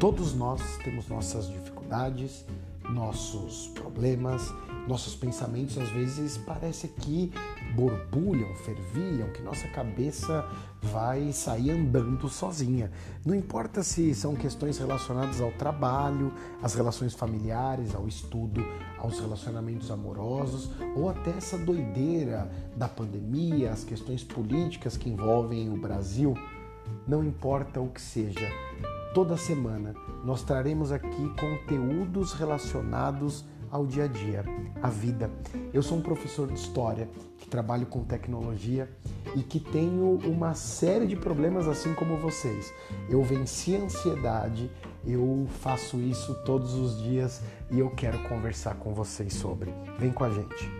Todos nós temos nossas dificuldades, nossos problemas, nossos pensamentos às vezes parece que borbulham, fervilham, que nossa cabeça vai sair andando sozinha. Não importa se são questões relacionadas ao trabalho, às relações familiares, ao estudo, aos relacionamentos amorosos ou até essa doideira da pandemia, as questões políticas que envolvem o Brasil. Não importa o que seja, toda semana nós traremos aqui conteúdos relacionados ao dia a dia, à vida. Eu sou um professor de história que trabalho com tecnologia e que tenho uma série de problemas assim como vocês. Eu venci a ansiedade, eu faço isso todos os dias e eu quero conversar com vocês sobre. Vem com a gente.